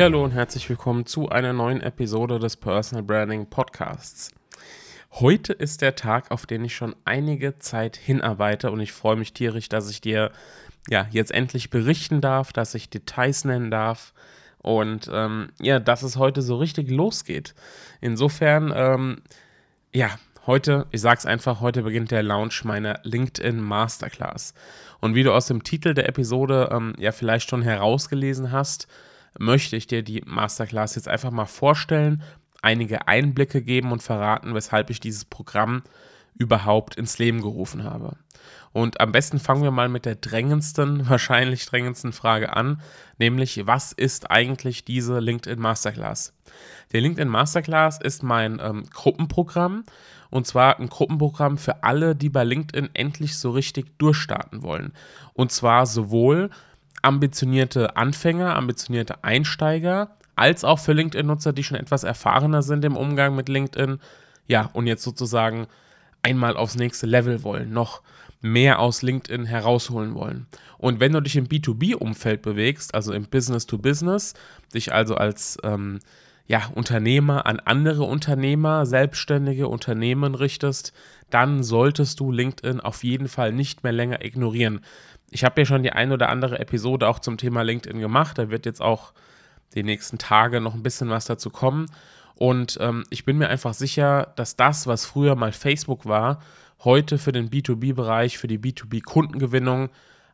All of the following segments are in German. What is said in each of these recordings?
Hallo und herzlich willkommen zu einer neuen Episode des Personal Branding Podcasts. Heute ist der Tag, auf den ich schon einige Zeit hinarbeite und ich freue mich tierisch, dass ich dir ja jetzt endlich berichten darf, dass ich Details nennen darf und ähm, ja, dass es heute so richtig losgeht. Insofern, ähm, ja, heute, ich sag's einfach, heute beginnt der Launch meiner LinkedIn Masterclass. Und wie du aus dem Titel der Episode ähm, ja vielleicht schon herausgelesen hast, möchte ich dir die Masterclass jetzt einfach mal vorstellen, einige Einblicke geben und verraten, weshalb ich dieses Programm überhaupt ins Leben gerufen habe. Und am besten fangen wir mal mit der drängendsten, wahrscheinlich drängendsten Frage an, nämlich was ist eigentlich diese LinkedIn Masterclass? Der LinkedIn Masterclass ist mein ähm, Gruppenprogramm und zwar ein Gruppenprogramm für alle, die bei LinkedIn endlich so richtig durchstarten wollen. Und zwar sowohl ambitionierte Anfänger, ambitionierte Einsteiger, als auch für LinkedIn-Nutzer, die schon etwas erfahrener sind im Umgang mit LinkedIn. Ja, und jetzt sozusagen einmal aufs nächste Level wollen, noch mehr aus LinkedIn herausholen wollen. Und wenn du dich im B2B-Umfeld bewegst, also im Business to Business, dich also als ähm, ja, Unternehmer an andere Unternehmer, selbstständige Unternehmen richtest, dann solltest du LinkedIn auf jeden Fall nicht mehr länger ignorieren. Ich habe ja schon die ein oder andere Episode auch zum Thema LinkedIn gemacht. Da wird jetzt auch die nächsten Tage noch ein bisschen was dazu kommen. Und ähm, ich bin mir einfach sicher, dass das, was früher mal Facebook war, heute für den B2B-Bereich, für die B2B-Kundengewinnung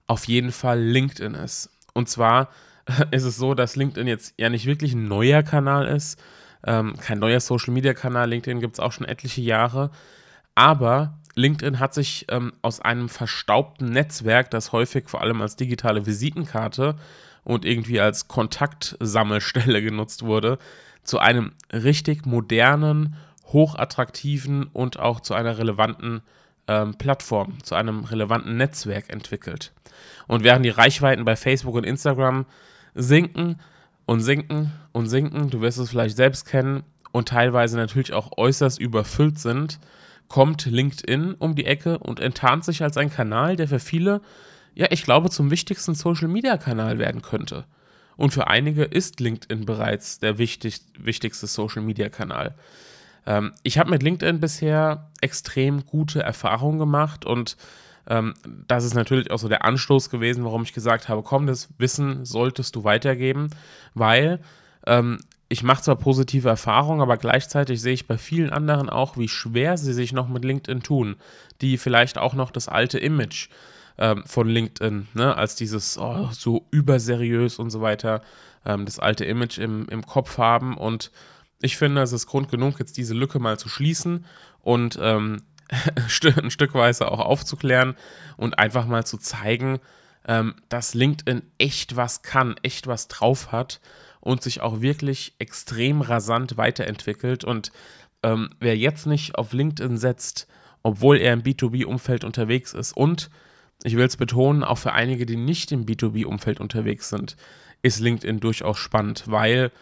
auf jeden Fall LinkedIn ist. Und zwar ist es so, dass LinkedIn jetzt ja nicht wirklich ein neuer Kanal ist, ähm, kein neuer Social-Media-Kanal. LinkedIn gibt es auch schon etliche Jahre. Aber LinkedIn hat sich ähm, aus einem verstaubten Netzwerk, das häufig vor allem als digitale Visitenkarte und irgendwie als Kontaktsammelstelle genutzt wurde, zu einem richtig modernen, hochattraktiven und auch zu einer relevanten ähm, Plattform, zu einem relevanten Netzwerk entwickelt. Und während die Reichweiten bei Facebook und Instagram sinken und sinken und sinken, du wirst es vielleicht selbst kennen, und teilweise natürlich auch äußerst überfüllt sind, kommt LinkedIn um die Ecke und enttarnt sich als ein Kanal, der für viele, ja, ich glaube, zum wichtigsten Social-Media-Kanal werden könnte. Und für einige ist LinkedIn bereits der wichtig, wichtigste Social-Media-Kanal. Ähm, ich habe mit LinkedIn bisher extrem gute Erfahrungen gemacht und ähm, das ist natürlich auch so der Anstoß gewesen, warum ich gesagt habe, komm, das Wissen solltest du weitergeben, weil ähm, ich mache zwar positive Erfahrungen, aber gleichzeitig sehe ich bei vielen anderen auch, wie schwer sie sich noch mit LinkedIn tun, die vielleicht auch noch das alte Image ähm, von LinkedIn, ne, als dieses oh, so überseriös und so weiter, ähm, das alte Image im, im Kopf haben. Und ich finde, es ist Grund genug, jetzt diese Lücke mal zu schließen und ähm, ein Stückweise auch aufzuklären und einfach mal zu zeigen, ähm, dass LinkedIn echt was kann, echt was drauf hat und sich auch wirklich extrem rasant weiterentwickelt. Und ähm, wer jetzt nicht auf LinkedIn setzt, obwohl er im B2B-Umfeld unterwegs ist und ich will es betonen, auch für einige, die nicht im B2B-Umfeld unterwegs sind, ist LinkedIn durchaus spannend, weil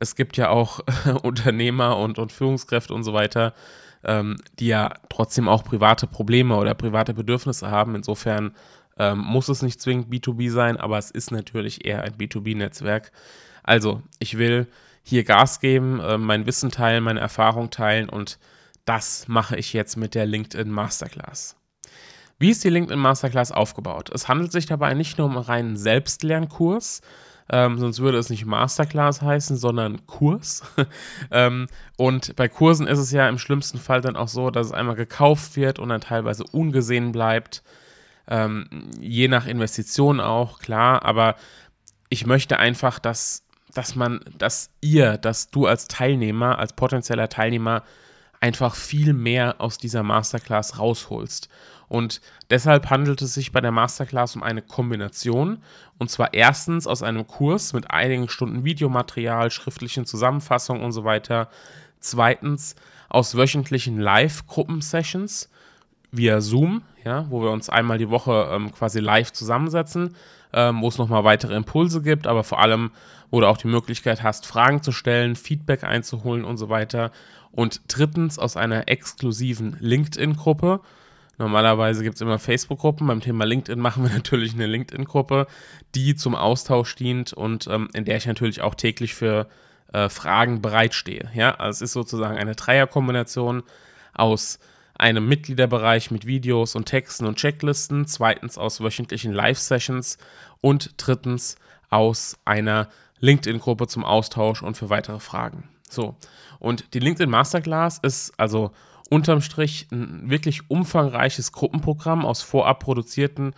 es gibt ja auch Unternehmer und, und Führungskräfte und so weiter, ähm, die ja trotzdem auch private Probleme oder private Bedürfnisse haben. Insofern ähm, muss es nicht zwingend B2B sein, aber es ist natürlich eher ein B2B-Netzwerk. Also, ich will hier Gas geben, äh, mein Wissen teilen, meine Erfahrung teilen und das mache ich jetzt mit der LinkedIn Masterclass. Wie ist die LinkedIn Masterclass aufgebaut? Es handelt sich dabei nicht nur um einen reinen Selbstlernkurs, ähm, sonst würde es nicht Masterclass heißen, sondern Kurs. ähm, und bei Kursen ist es ja im schlimmsten Fall dann auch so, dass es einmal gekauft wird und dann teilweise ungesehen bleibt. Ähm, je nach Investition auch, klar, aber ich möchte einfach, dass dass man, dass ihr, dass du als Teilnehmer, als potenzieller Teilnehmer einfach viel mehr aus dieser Masterclass rausholst. Und deshalb handelt es sich bei der Masterclass um eine Kombination. Und zwar erstens aus einem Kurs mit einigen Stunden Videomaterial, schriftlichen Zusammenfassungen und so weiter. Zweitens aus wöchentlichen Live-Gruppensessions via Zoom, ja, wo wir uns einmal die Woche ähm, quasi live zusammensetzen, ähm, wo es nochmal weitere Impulse gibt, aber vor allem, wo du auch die Möglichkeit hast, Fragen zu stellen, Feedback einzuholen und so weiter. Und drittens aus einer exklusiven LinkedIn-Gruppe. Normalerweise gibt es immer Facebook-Gruppen. Beim Thema LinkedIn machen wir natürlich eine LinkedIn-Gruppe, die zum Austausch dient und ähm, in der ich natürlich auch täglich für äh, Fragen bereitstehe. Ja, also es ist sozusagen eine Dreierkombination aus einem Mitgliederbereich mit Videos und Texten und Checklisten, zweitens aus wöchentlichen Live-Sessions und drittens aus einer LinkedIn-Gruppe zum Austausch und für weitere Fragen. So, und die LinkedIn Masterclass ist also unterm Strich ein wirklich umfangreiches Gruppenprogramm aus vorab produzierten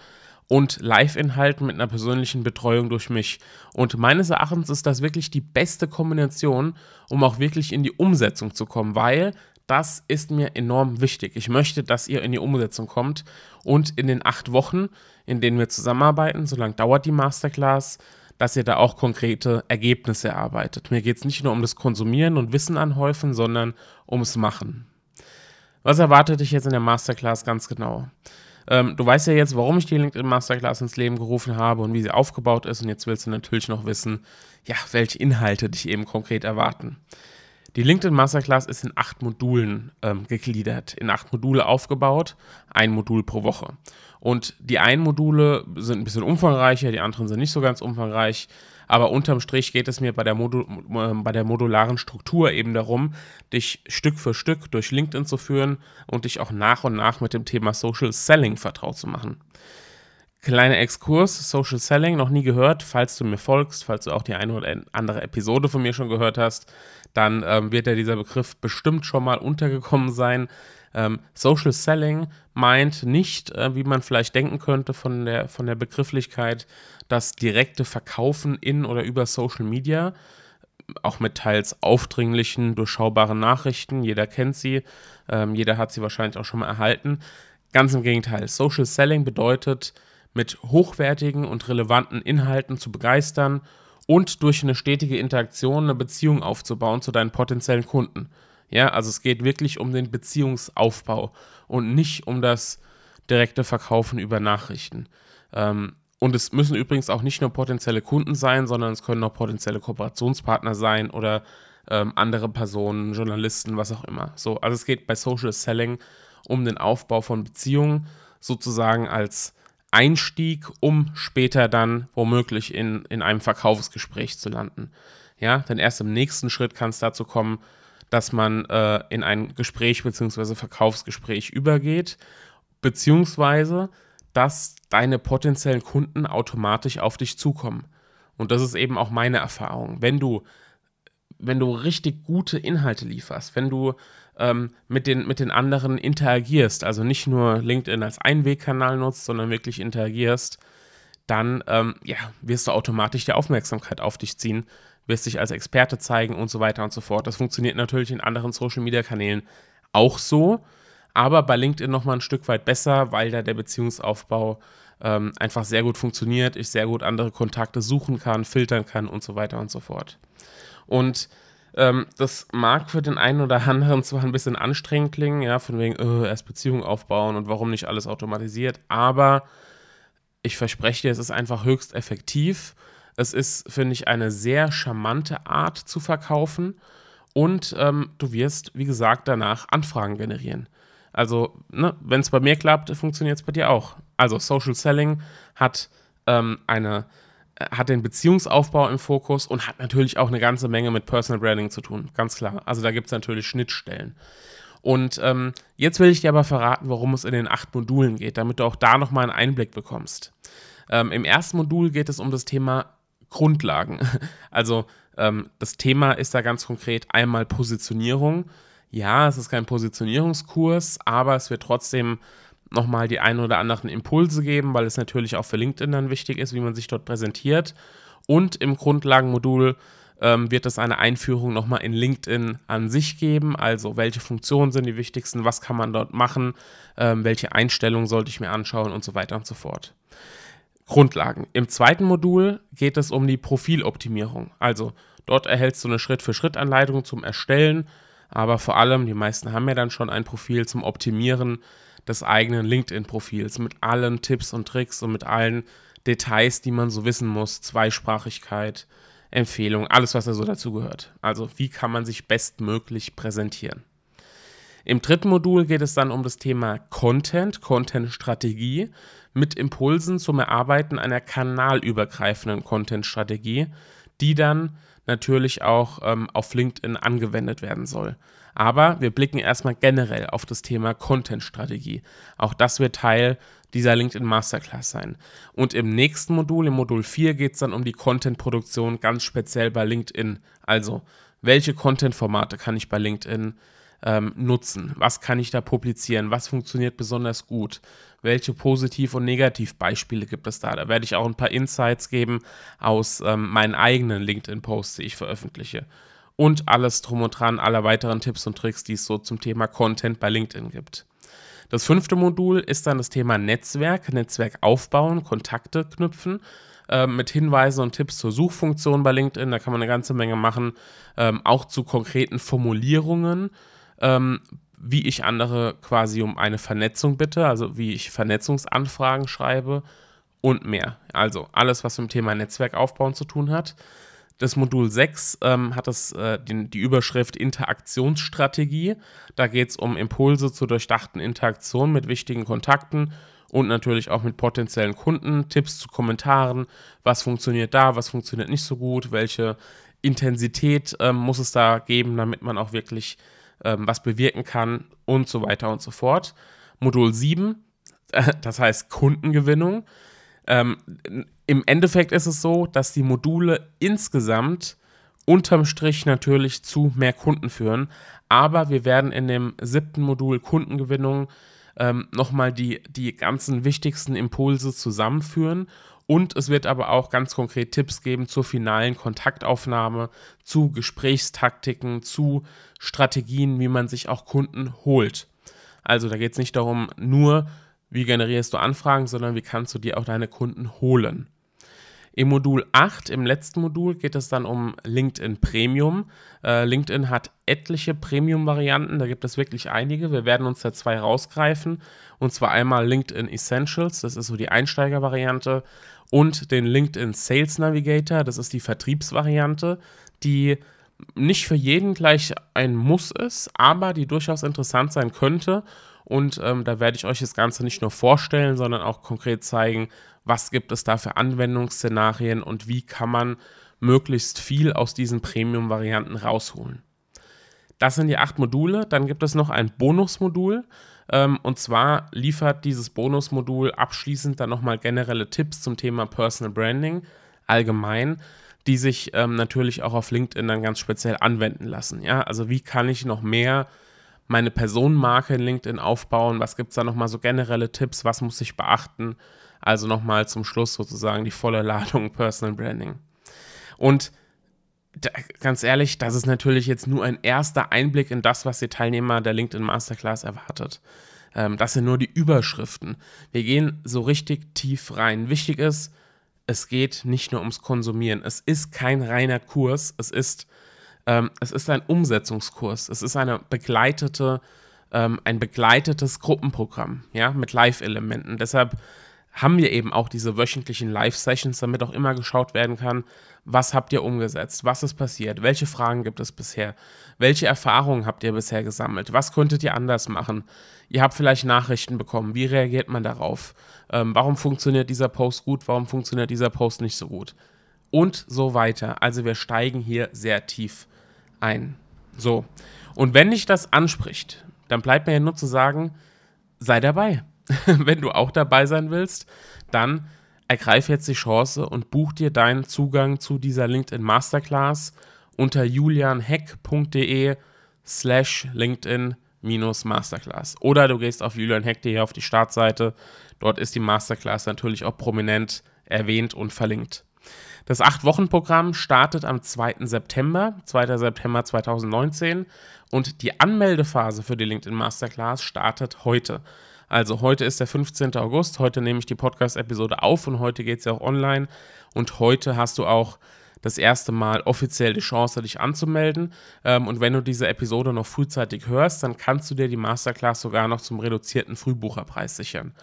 und Live-Inhalten mit einer persönlichen Betreuung durch mich. Und meines Erachtens ist das wirklich die beste Kombination, um auch wirklich in die Umsetzung zu kommen, weil das ist mir enorm wichtig. Ich möchte, dass ihr in die Umsetzung kommt und in den acht Wochen, in denen wir zusammenarbeiten, so lange dauert die Masterclass, dass ihr da auch konkrete Ergebnisse erarbeitet. Mir geht es nicht nur um das Konsumieren und Wissen anhäufen, sondern ums Machen. Was erwartet dich jetzt in der Masterclass ganz genau? Ähm, du weißt ja jetzt, warum ich die LinkedIn Masterclass ins Leben gerufen habe und wie sie aufgebaut ist. Und jetzt willst du natürlich noch wissen, ja, welche Inhalte dich eben konkret erwarten. Die LinkedIn Masterclass ist in acht Modulen ähm, gegliedert, in acht Module aufgebaut, ein Modul pro Woche. Und die einen Module sind ein bisschen umfangreicher, die anderen sind nicht so ganz umfangreich. Aber unterm Strich geht es mir bei der, Modul, äh, bei der modularen Struktur eben darum, dich Stück für Stück durch LinkedIn zu führen und dich auch nach und nach mit dem Thema Social Selling vertraut zu machen. Kleiner Exkurs, Social Selling, noch nie gehört. Falls du mir folgst, falls du auch die eine oder andere Episode von mir schon gehört hast, dann ähm, wird ja dieser Begriff bestimmt schon mal untergekommen sein. Ähm, Social Selling meint nicht, äh, wie man vielleicht denken könnte von der, von der Begrifflichkeit, das direkte Verkaufen in oder über Social Media, auch mit teils aufdringlichen, durchschaubaren Nachrichten. Jeder kennt sie, ähm, jeder hat sie wahrscheinlich auch schon mal erhalten. Ganz im Gegenteil, Social Selling bedeutet, mit hochwertigen und relevanten Inhalten zu begeistern und durch eine stetige Interaktion eine Beziehung aufzubauen zu deinen potenziellen Kunden. Ja, also es geht wirklich um den Beziehungsaufbau und nicht um das direkte Verkaufen über Nachrichten. Ähm, und es müssen übrigens auch nicht nur potenzielle Kunden sein, sondern es können auch potenzielle Kooperationspartner sein oder ähm, andere Personen, Journalisten, was auch immer. So, also es geht bei Social Selling um den Aufbau von Beziehungen sozusagen als Einstieg, um später dann womöglich in, in einem Verkaufsgespräch zu landen. Ja, denn erst im nächsten Schritt kann es dazu kommen, dass man äh, in ein Gespräch bzw. Verkaufsgespräch übergeht, beziehungsweise dass deine potenziellen Kunden automatisch auf dich zukommen. Und das ist eben auch meine Erfahrung. Wenn du, wenn du richtig gute Inhalte lieferst, wenn du ähm, mit, den, mit den anderen interagierst, also nicht nur LinkedIn als Einwegkanal nutzt, sondern wirklich interagierst, dann ähm, ja, wirst du automatisch die Aufmerksamkeit auf dich ziehen, wirst dich als Experte zeigen und so weiter und so fort. Das funktioniert natürlich in anderen Social-Media-Kanälen auch so, aber bei LinkedIn nochmal ein Stück weit besser, weil da der Beziehungsaufbau ähm, einfach sehr gut funktioniert, ich sehr gut andere Kontakte suchen kann, filtern kann und so weiter und so fort. Und ähm, das mag für den einen oder anderen zwar ein bisschen anstrengend klingen, ja, von wegen, äh, erst Beziehungen aufbauen und warum nicht alles automatisiert, aber ich verspreche dir, es ist einfach höchst effektiv. Es ist, finde ich, eine sehr charmante Art zu verkaufen und ähm, du wirst, wie gesagt, danach Anfragen generieren. Also, ne, wenn es bei mir klappt, funktioniert es bei dir auch. Also, Social Selling hat ähm, eine hat den Beziehungsaufbau im Fokus und hat natürlich auch eine ganze Menge mit Personal Branding zu tun, ganz klar. Also da gibt es natürlich Schnittstellen. Und ähm, jetzt will ich dir aber verraten, worum es in den acht Modulen geht, damit du auch da nochmal einen Einblick bekommst. Ähm, Im ersten Modul geht es um das Thema Grundlagen. Also ähm, das Thema ist da ganz konkret einmal Positionierung. Ja, es ist kein Positionierungskurs, aber es wird trotzdem nochmal die ein oder anderen Impulse geben, weil es natürlich auch für LinkedIn dann wichtig ist, wie man sich dort präsentiert. Und im Grundlagenmodul ähm, wird es eine Einführung nochmal in LinkedIn an sich geben. Also welche Funktionen sind die wichtigsten, was kann man dort machen, ähm, welche Einstellungen sollte ich mir anschauen und so weiter und so fort. Grundlagen. Im zweiten Modul geht es um die Profiloptimierung. Also dort erhältst du eine Schritt-für-Schritt-Anleitung zum Erstellen, aber vor allem, die meisten haben ja dann schon ein Profil zum Optimieren des eigenen LinkedIn-Profils mit allen Tipps und Tricks und mit allen Details, die man so wissen muss, Zweisprachigkeit, Empfehlung, alles, was da so dazu gehört. Also wie kann man sich bestmöglich präsentieren. Im dritten Modul geht es dann um das Thema Content, Content-Strategie mit Impulsen zum Erarbeiten einer kanalübergreifenden Content-Strategie, die dann natürlich auch ähm, auf LinkedIn angewendet werden soll. Aber wir blicken erstmal generell auf das Thema Content-Strategie. Auch das wird Teil dieser LinkedIn Masterclass sein. Und im nächsten Modul, im Modul 4, geht es dann um die Content-Produktion ganz speziell bei LinkedIn. Also, welche Content-Formate kann ich bei LinkedIn ähm, nutzen? Was kann ich da publizieren? Was funktioniert besonders gut? Welche Positiv- und Negativbeispiele gibt es da? Da werde ich auch ein paar Insights geben aus ähm, meinen eigenen LinkedIn-Posts, die ich veröffentliche. Und alles drum und dran, alle weiteren Tipps und Tricks, die es so zum Thema Content bei LinkedIn gibt. Das fünfte Modul ist dann das Thema Netzwerk, Netzwerk aufbauen, Kontakte knüpfen äh, mit Hinweisen und Tipps zur Suchfunktion bei LinkedIn. Da kann man eine ganze Menge machen, ähm, auch zu konkreten Formulierungen, ähm, wie ich andere quasi um eine Vernetzung bitte, also wie ich Vernetzungsanfragen schreibe und mehr. Also alles, was mit dem Thema Netzwerk aufbauen zu tun hat. Das Modul 6 ähm, hat das, äh, die, die, Überschrift Interaktionsstrategie. Da geht es um Impulse zur durchdachten Interaktion mit wichtigen Kontakten und natürlich auch mit potenziellen Kunden, Tipps zu Kommentaren, was funktioniert da, was funktioniert nicht so gut, welche Intensität ähm, muss es da geben, damit man auch wirklich ähm, was bewirken kann und so weiter und so fort. Modul 7, äh, das heißt Kundengewinnung. Ähm, Im Endeffekt ist es so, dass die Module insgesamt unterm Strich natürlich zu mehr Kunden führen. Aber wir werden in dem siebten Modul Kundengewinnung ähm, nochmal die, die ganzen wichtigsten Impulse zusammenführen. Und es wird aber auch ganz konkret Tipps geben zur finalen Kontaktaufnahme, zu Gesprächstaktiken, zu Strategien, wie man sich auch Kunden holt. Also da geht es nicht darum, nur wie generierst du Anfragen, sondern wie kannst du dir auch deine Kunden holen. Im Modul 8, im letzten Modul, geht es dann um LinkedIn Premium. Äh, LinkedIn hat etliche Premium-Varianten, da gibt es wirklich einige. Wir werden uns da zwei rausgreifen. Und zwar einmal LinkedIn Essentials, das ist so die Einsteiger-Variante, und den LinkedIn Sales Navigator, das ist die Vertriebsvariante, die nicht für jeden gleich ein Muss ist, aber die durchaus interessant sein könnte und ähm, da werde ich euch das Ganze nicht nur vorstellen, sondern auch konkret zeigen, was gibt es da für Anwendungsszenarien und wie kann man möglichst viel aus diesen Premium-Varianten rausholen. Das sind die acht Module. Dann gibt es noch ein Bonusmodul. Ähm, und zwar liefert dieses Bonusmodul abschließend dann nochmal generelle Tipps zum Thema Personal Branding allgemein, die sich ähm, natürlich auch auf LinkedIn dann ganz speziell anwenden lassen. Ja, also wie kann ich noch mehr meine Personenmarke in LinkedIn aufbauen? Was gibt es da nochmal so generelle Tipps? Was muss ich beachten? Also nochmal zum Schluss sozusagen die volle Ladung Personal Branding. Und da, ganz ehrlich, das ist natürlich jetzt nur ein erster Einblick in das, was die Teilnehmer der LinkedIn Masterclass erwartet. Ähm, das sind nur die Überschriften. Wir gehen so richtig tief rein. Wichtig ist, es geht nicht nur ums Konsumieren. Es ist kein reiner Kurs. Es ist ähm, es ist ein Umsetzungskurs. Es ist eine begleitete, ähm, ein begleitetes Gruppenprogramm, ja, mit Live-Elementen. Deshalb haben wir eben auch diese wöchentlichen Live-Sessions, damit auch immer geschaut werden kann, was habt ihr umgesetzt, was ist passiert, welche Fragen gibt es bisher, welche Erfahrungen habt ihr bisher gesammelt, was könntet ihr anders machen. Ihr habt vielleicht Nachrichten bekommen, wie reagiert man darauf, ähm, warum funktioniert dieser Post gut, warum funktioniert dieser Post nicht so gut und so weiter. Also wir steigen hier sehr tief ein. So. Und wenn dich das anspricht, dann bleibt mir ja nur zu sagen, sei dabei. wenn du auch dabei sein willst, dann ergreif jetzt die Chance und buch dir deinen Zugang zu dieser LinkedIn Masterclass unter julianheck.de slash LinkedIn Masterclass. Oder du gehst auf julianheck.de auf die Startseite. Dort ist die Masterclass natürlich auch prominent erwähnt und verlinkt. Das 8-Wochen-Programm startet am 2. September, 2. September 2019 und die Anmeldephase für die LinkedIn Masterclass startet heute. Also heute ist der 15. August, heute nehme ich die Podcast-Episode auf und heute geht es ja auch online und heute hast du auch das erste Mal offiziell die Chance, dich anzumelden. Ähm, und wenn du diese Episode noch frühzeitig hörst, dann kannst du dir die Masterclass sogar noch zum reduzierten Frühbucherpreis sichern.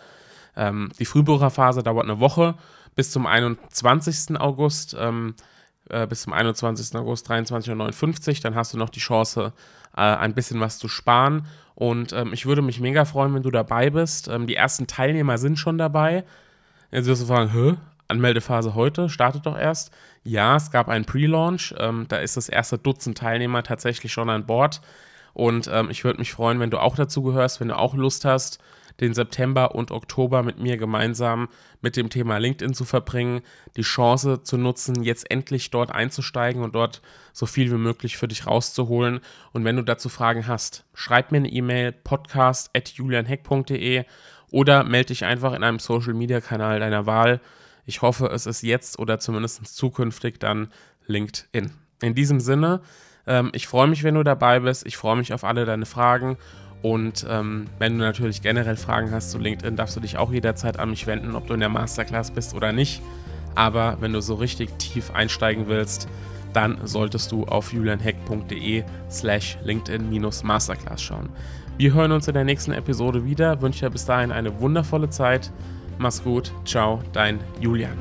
Ähm, die Frühbucherphase dauert eine Woche bis zum 21. August. Ähm, äh, bis zum 21. August 23.59 Uhr. Dann hast du noch die Chance, äh, ein bisschen was zu sparen. Und ähm, ich würde mich mega freuen, wenn du dabei bist. Ähm, die ersten Teilnehmer sind schon dabei. Jetzt wirst du fragen, hä? Anmeldephase heute, startet doch erst. Ja, es gab einen Pre-Launch. Ähm, da ist das erste Dutzend Teilnehmer tatsächlich schon an Bord. Und ähm, ich würde mich freuen, wenn du auch dazu gehörst, wenn du auch Lust hast, den September und Oktober mit mir gemeinsam mit dem Thema LinkedIn zu verbringen, die Chance zu nutzen, jetzt endlich dort einzusteigen und dort so viel wie möglich für dich rauszuholen. Und wenn du dazu Fragen hast, schreib mir eine E-Mail podcast.julianheck.de oder melde dich einfach in einem Social Media Kanal deiner Wahl. Ich hoffe, es ist jetzt oder zumindest zukünftig dann LinkedIn. In diesem Sinne, ähm, ich freue mich, wenn du dabei bist. Ich freue mich auf alle deine Fragen und ähm, wenn du natürlich generell Fragen hast zu LinkedIn, darfst du dich auch jederzeit an mich wenden, ob du in der Masterclass bist oder nicht. Aber wenn du so richtig tief einsteigen willst, dann solltest du auf julianheck.de slash LinkedIn-Masterclass schauen. Wir hören uns in der nächsten Episode wieder. Wünsche dir bis dahin eine wundervolle Zeit. Mach's gut. Ciao, dein Julian.